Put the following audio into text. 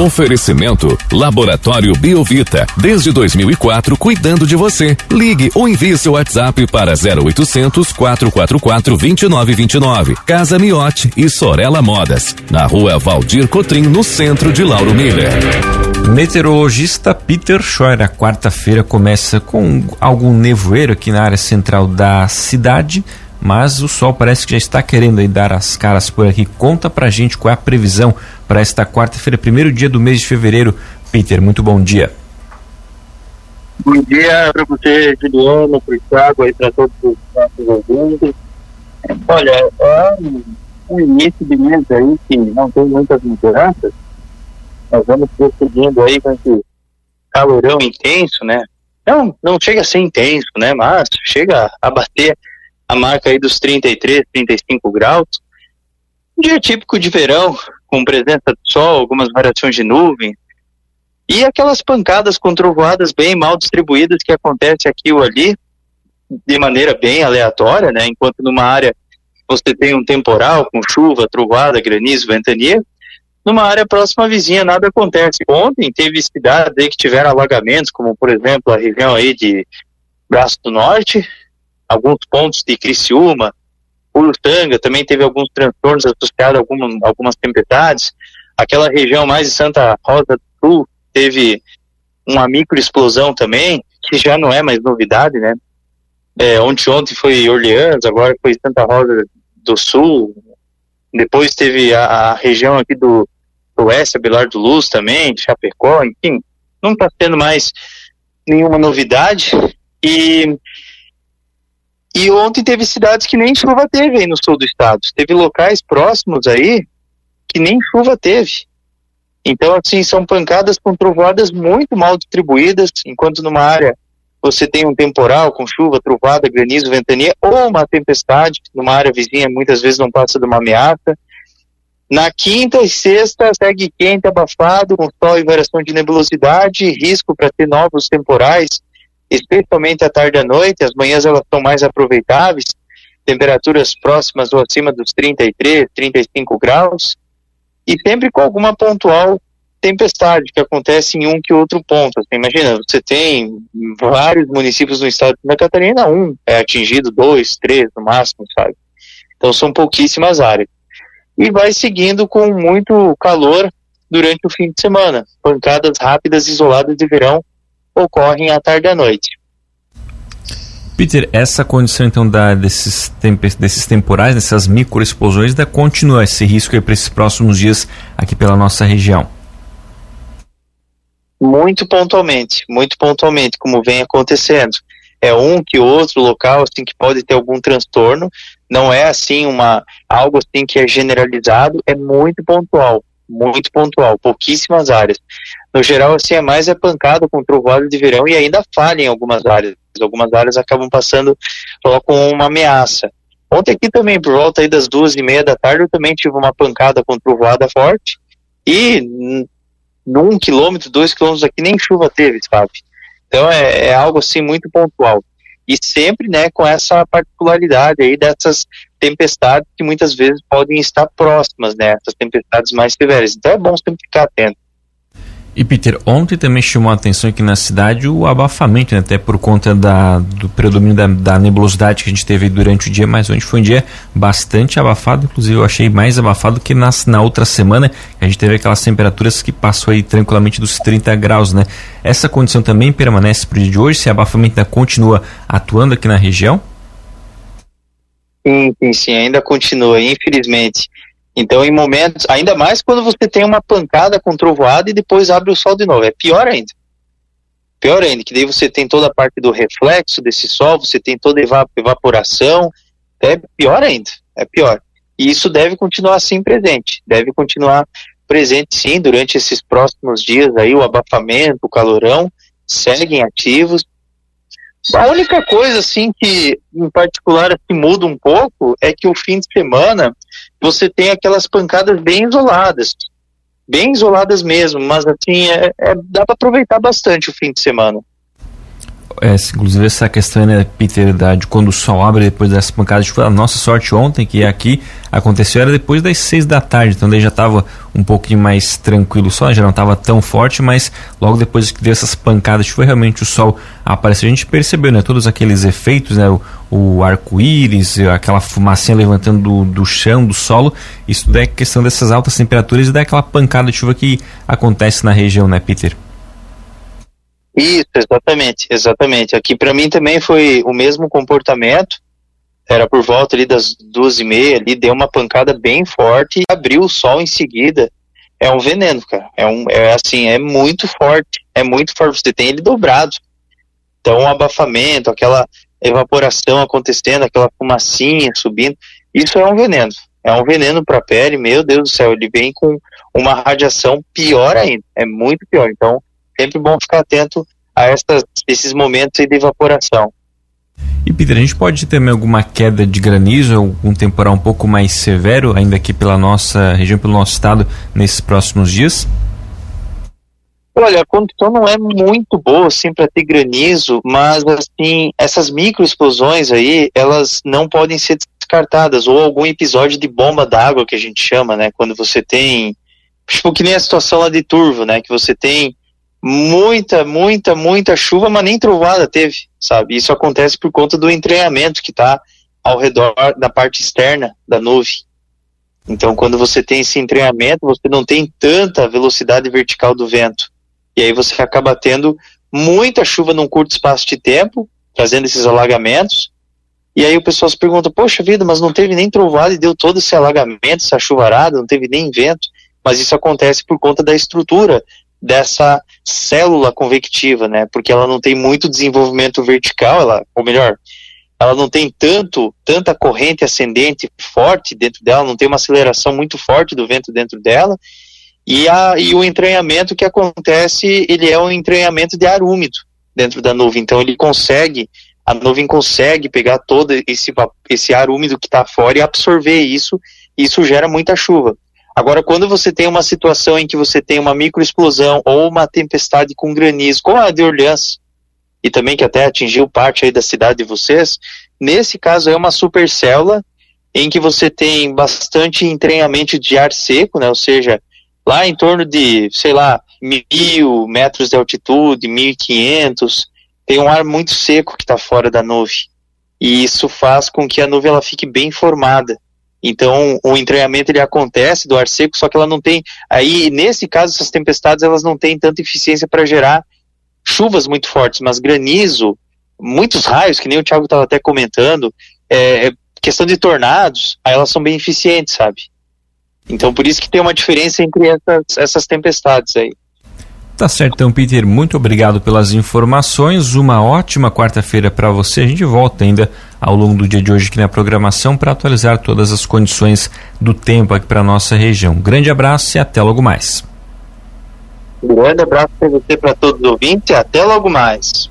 Oferecimento Laboratório Biovita. Desde 2004, cuidando de você. Ligue ou envie seu WhatsApp para 0800 444 2929. Casa Miote e Sorella Modas. Na rua Valdir Cotrim, no centro de Lauro Miller. Meteorologista Peter Scheuer, a quarta-feira começa com algum nevoeiro aqui na área central da cidade mas o sol parece que já está querendo dar as caras por aqui. Conta pra gente qual é a previsão para esta quarta-feira, primeiro dia do mês de fevereiro. Peter, muito bom dia. Bom dia para você, Juliano, para o Thiago, aí para todos os nossos ouvintes. Olha, é um início de mês aí que não tem muitas mudanças. Nós vamos prosseguindo aí com esse calorão intenso, né? Não, não chega a ser intenso, né? Mas chega a bater a marca aí dos 33, 35 graus. Um dia típico de verão, com presença do sol, algumas variações de nuvem, e aquelas pancadas com trovoadas bem mal distribuídas que acontece aqui ou ali, de maneira bem aleatória, né? Enquanto numa área você tem um temporal com chuva, trovoada, granizo, ventania, numa área próxima vizinha nada acontece. Ontem teve cidades que tiveram alagamentos, como por exemplo a região aí de Braço do Norte, alguns pontos de Criciúma, Urutanga também teve alguns transtornos associados a algumas, tempestades. Aquela região mais de Santa Rosa do Sul teve uma microexplosão também, que já não é mais novidade, né? É, ontem, ontem foi Orleans, agora foi Santa Rosa do Sul, depois teve a, a região aqui do, do oeste, Abelar do Luz também, Chapecó, enfim, não está tendo mais nenhuma novidade. E e ontem teve cidades que nem chuva teve aí no sul do estado. Teve locais próximos aí que nem chuva teve. Então, assim, são pancadas com trovoadas muito mal distribuídas, enquanto numa área você tem um temporal com chuva, trovada, granizo, ventania, ou uma tempestade, numa área vizinha muitas vezes não passa de uma ameaça. Na quinta e sexta segue quente, abafado, com sol e variação de nebulosidade, risco para ter novos temporais, especialmente à tarde e à noite, as manhãs elas são mais aproveitáveis, temperaturas próximas ou acima dos 33, 35 graus, e sempre com alguma pontual tempestade que acontece em um que outro ponto. Assim, imagina, você tem vários municípios no estado de Santa Catarina, um é atingido, dois, três no máximo, sabe? Então são pouquíssimas áreas. E vai seguindo com muito calor durante o fim de semana. Pancadas rápidas isoladas de verão ocorrem à tarde e à noite. Peter, essa condição então da, desses, tempos, desses temporais, dessas microexplosões, ainda continua esse risco para esses próximos dias aqui pela nossa região? Muito pontualmente, muito pontualmente, como vem acontecendo. É um que outro local assim que pode ter algum transtorno, não é assim uma algo assim que é generalizado, é muito pontual, muito pontual, pouquíssimas áreas. No geral, assim, é mais é pancada com trovoada de verão e ainda falha em algumas áreas. Algumas áreas acabam passando com uma ameaça. Ontem aqui também, por volta aí das duas e meia da tarde, eu também tive uma pancada com trovoada forte e num quilômetro, dois quilômetros aqui nem chuva teve, sabe? Então é, é algo assim muito pontual. E sempre, né, com essa particularidade aí dessas tempestades que muitas vezes podem estar próximas, né, essas tempestades mais severas. Então é bom sempre ficar atento. E Peter, ontem também chamou a atenção aqui na cidade o abafamento, né? até por conta da, do predomínio da, da, nebulosidade que a gente teve durante o dia, mas ontem foi um dia bastante abafado, inclusive eu achei mais abafado que nas, na outra semana, a gente teve aquelas temperaturas que passou aí tranquilamente dos 30 graus, né? Essa condição também permanece para o dia de hoje, se abafamento ainda continua atuando aqui na região? Sim, sim, sim, ainda continua, infelizmente. Então, em momentos, ainda mais quando você tem uma pancada com trovoada e depois abre o sol de novo, é pior ainda. Pior ainda, que daí você tem toda a parte do reflexo desse sol, você tem toda a evaporação, é pior ainda, é pior. E isso deve continuar assim presente, deve continuar presente sim durante esses próximos dias aí, o abafamento, o calorão, seguem ativos. A única coisa assim que em particular assim, muda um pouco é que o fim de semana você tem aquelas pancadas bem isoladas, bem isoladas mesmo, mas assim, é, é dá para aproveitar bastante o fim de semana. É, inclusive essa questão, né, Peter, da, de quando o sol abre depois dessa pancada de chuva, a nossa sorte ontem, que aqui aconteceu, era depois das seis da tarde, então daí já estava um pouquinho mais tranquilo o sol, já não estava tão forte, mas logo depois que deu essas pancadas de chuva, realmente o sol apareceu. A gente percebeu, né, todos aqueles efeitos, né, o, o arco-íris, aquela fumacinha levantando do, do chão, do solo, isso é questão dessas altas temperaturas e daquela pancada de chuva que acontece na região, né, Peter? Isso, exatamente, exatamente. Aqui para mim também foi o mesmo comportamento. Era por volta ali das duas e meia, ali deu uma pancada bem forte, abriu o sol em seguida. É um veneno, cara. É um, é assim, é muito forte, é muito forte. Você tem ele dobrado. Então, o abafamento, aquela evaporação acontecendo, aquela fumacinha subindo, isso é um veneno. É um veneno para a pele. Meu Deus do céu, ele vem com uma radiação pior ainda. É muito pior. Então, sempre bom ficar atento a essas, esses momentos de evaporação. E Peter, a gente pode ter alguma queda de granizo, algum temporal um pouco mais severo, ainda aqui pela nossa região, pelo nosso estado, nesses próximos dias? Olha, a condição não é muito boa assim para ter granizo, mas assim essas microexplosões aí, elas não podem ser descartadas ou algum episódio de bomba d'água que a gente chama, né? Quando você tem tipo que nem a situação lá de Turvo, né? Que você tem muita, muita, muita chuva, mas nem trovada teve, sabe? Isso acontece por conta do entranhamento que está ao redor da parte externa da nuvem. Então, quando você tem esse entranhamento, você não tem tanta velocidade vertical do vento. E aí você acaba tendo muita chuva num curto espaço de tempo, trazendo esses alagamentos. E aí o pessoal se pergunta, poxa vida, mas não teve nem trovada e deu todo esse alagamento, essa chuvarada, não teve nem vento. Mas isso acontece por conta da estrutura dessa célula convectiva, né? Porque ela não tem muito desenvolvimento vertical, ela, ou melhor, ela não tem tanto tanta corrente ascendente forte dentro dela, não tem uma aceleração muito forte do vento dentro dela. E, a, e o entranhamento que acontece, ele é um entranhamento de ar úmido dentro da nuvem. Então ele consegue, a nuvem consegue pegar todo esse, esse ar úmido que está fora e absorver isso, e isso gera muita chuva. Agora, quando você tem uma situação em que você tem uma microexplosão ou uma tempestade com granizo, como a de Orleans, e também que até atingiu parte aí da cidade de vocês, nesse caso é uma supercélula em que você tem bastante entranhamento de ar seco, né? Ou seja, lá em torno de, sei lá, mil metros de altitude, mil e quinhentos, tem um ar muito seco que está fora da nuvem. E isso faz com que a nuvem ela fique bem formada. Então, o entranhamento ele acontece do ar seco, só que ela não tem. Aí, nesse caso, essas tempestades elas não têm tanta eficiência para gerar chuvas muito fortes, mas granizo, muitos raios, que nem o Thiago estava até comentando, é, é, questão de tornados, aí elas são bem eficientes, sabe? Então, por isso que tem uma diferença entre essas, essas tempestades aí. Tá certo, então, Peter, muito obrigado pelas informações. Uma ótima quarta-feira para você. A gente volta ainda ao longo do dia de hoje aqui na programação para atualizar todas as condições do tempo aqui para nossa região. Grande abraço e até logo mais. Grande abraço para você, para todos os ouvintes e até logo mais.